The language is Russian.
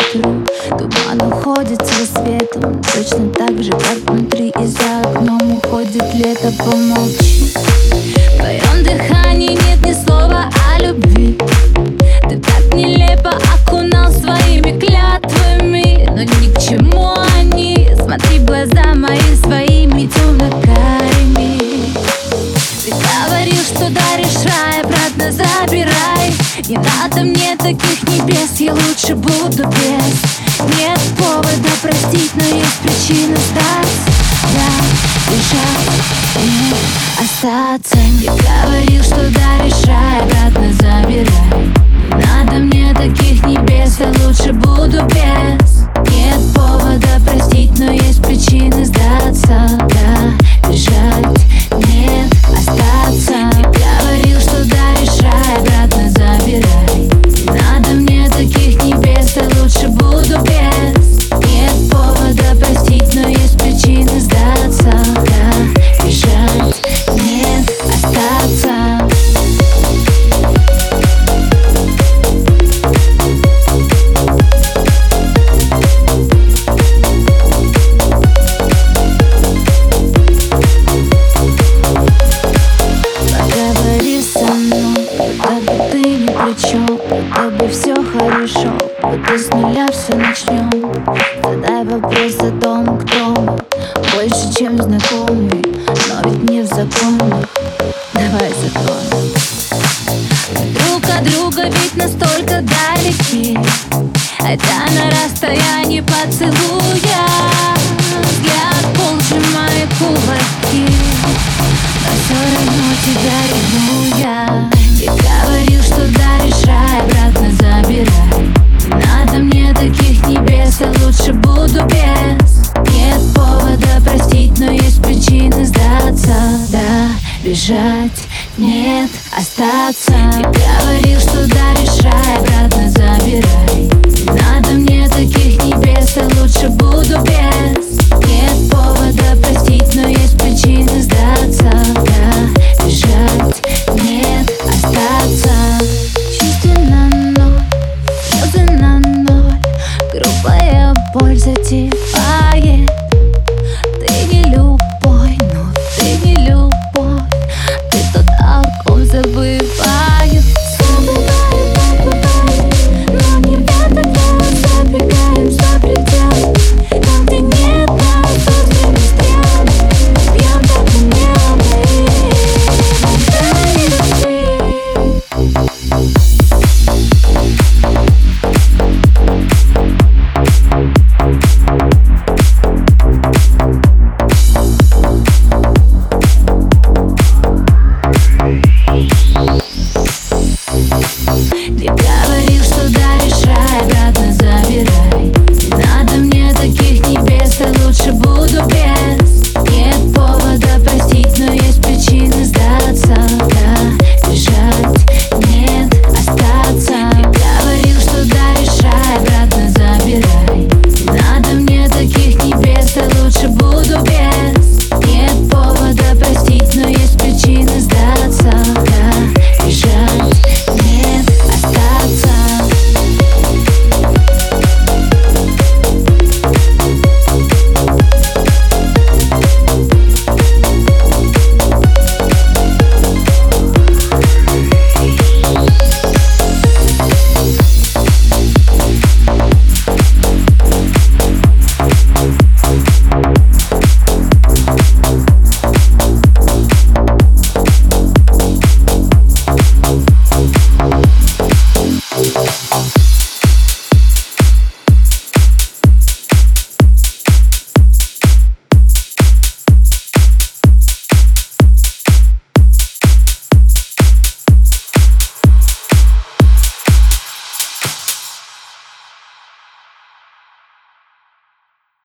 ветеру Туман уходит с рассветом Точно так же, как внутри и за окном Уходит лето, помолчи. В твоем дыхании нет ни слова о любви. Ты так нелепо окунал своими клятвами Но ни к чему они. Смотри в глаза мои своими темно-карими Ты говорил, что даришь рай, обратно забирай. Не надо я лучше буду без. Нет повода простить, но есть причина сдаться. Да, бежать, нет, остаться. Не говорил, Бы все хорошо, будто с нуля все начнем Задай вопрос о том, кто мы Больше, чем знакомый, но ведь не в законах Давай закроем Мы друг от друга ведь настолько далеки. Это на расстоянии поцелуя. Взгляд пол сжимает кулаки. Но все равно тебя ревную Да, бежать, нет, остаться. И говорил, что даришь рай, обратно забирай